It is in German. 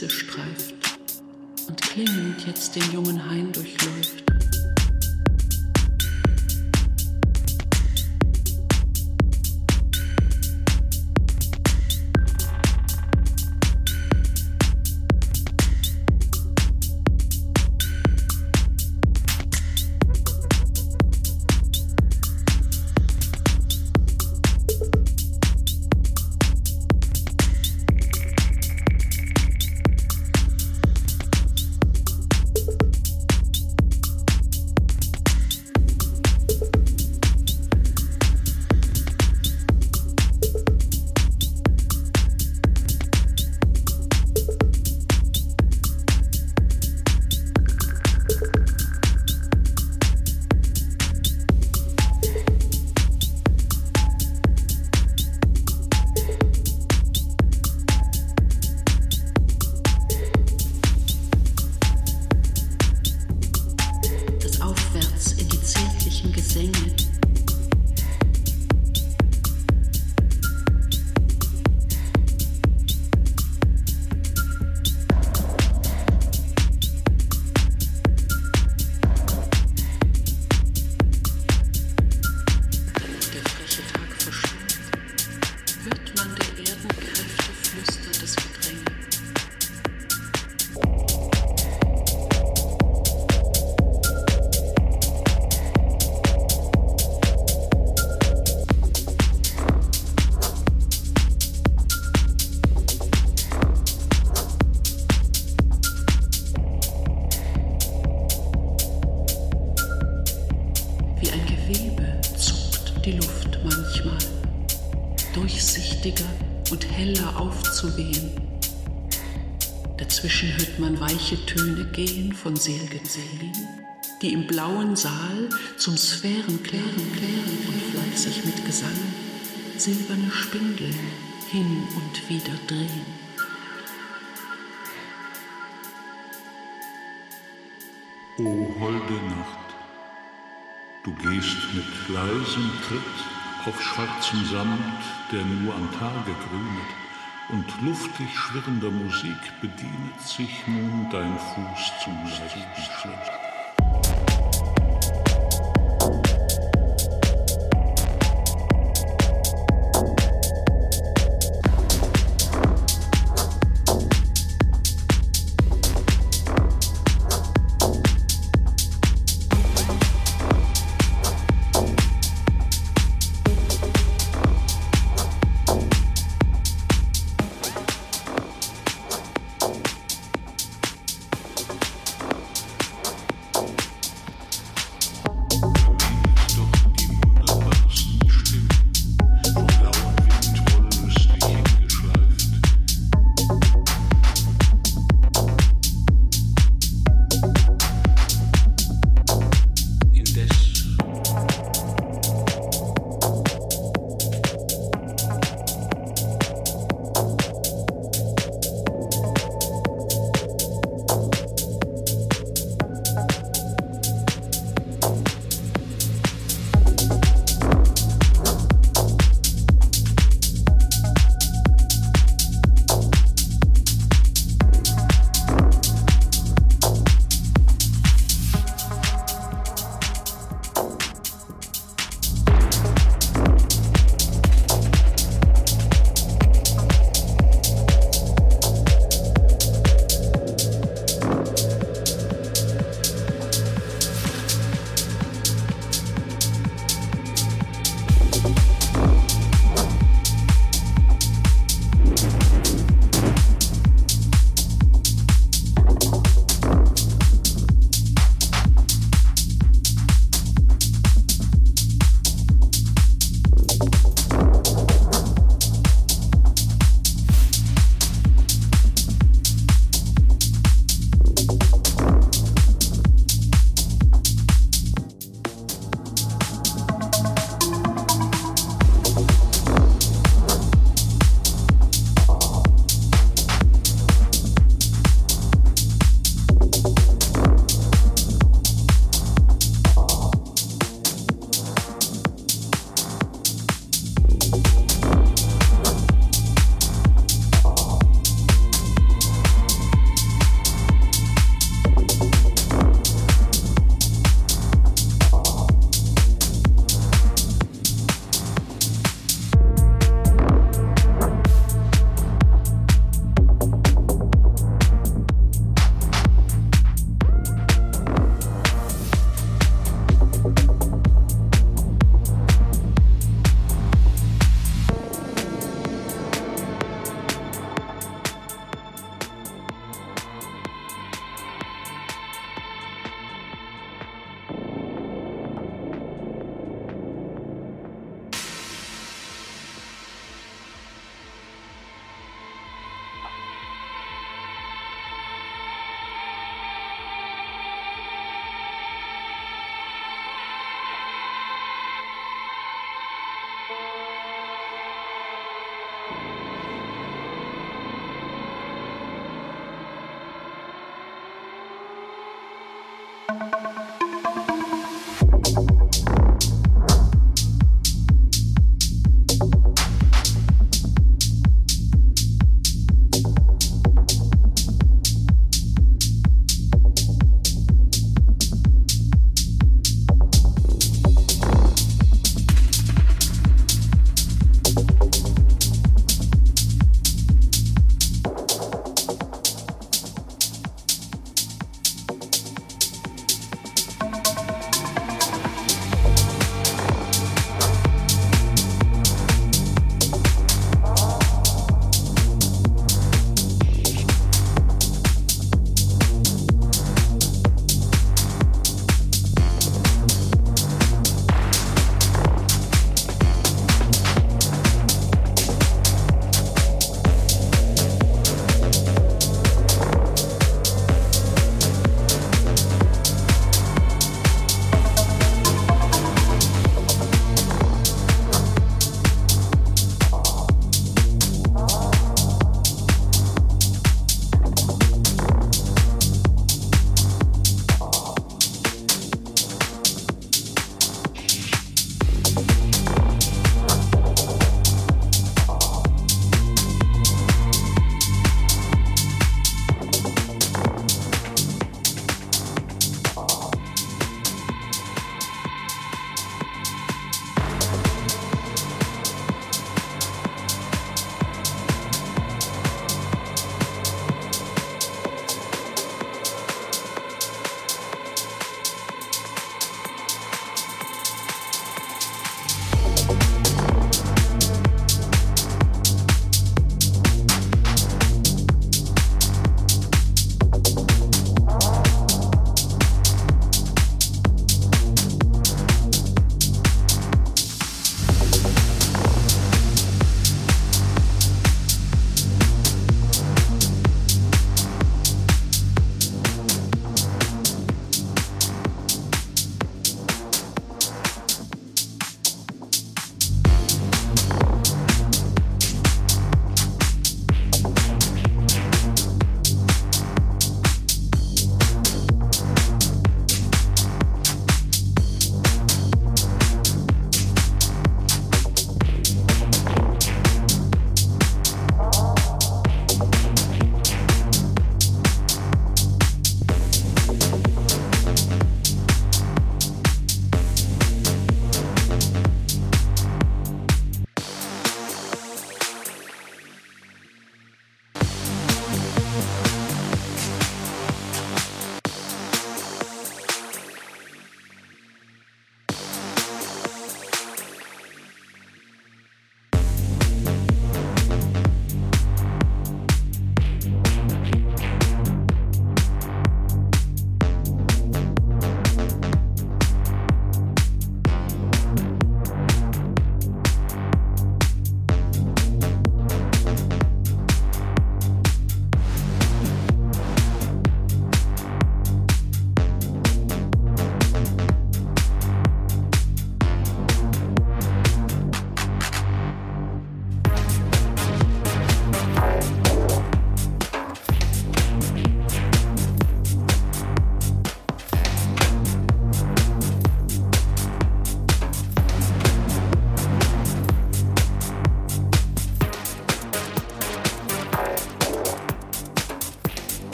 Wiese streift und klingend jetzt den jungen Hain durchläuft. Von selgen Seelen, die im blauen Saal zum Sphären klären, klären und fleißig mit Gesang silberne Spindel hin und wieder drehen. O holde Nacht, du gehst mit leisem Tritt auf schwarzem Samt, der nur am Tage grünet und luftig schwirrender Musik bedienet sich nun dein Fuß zum leichten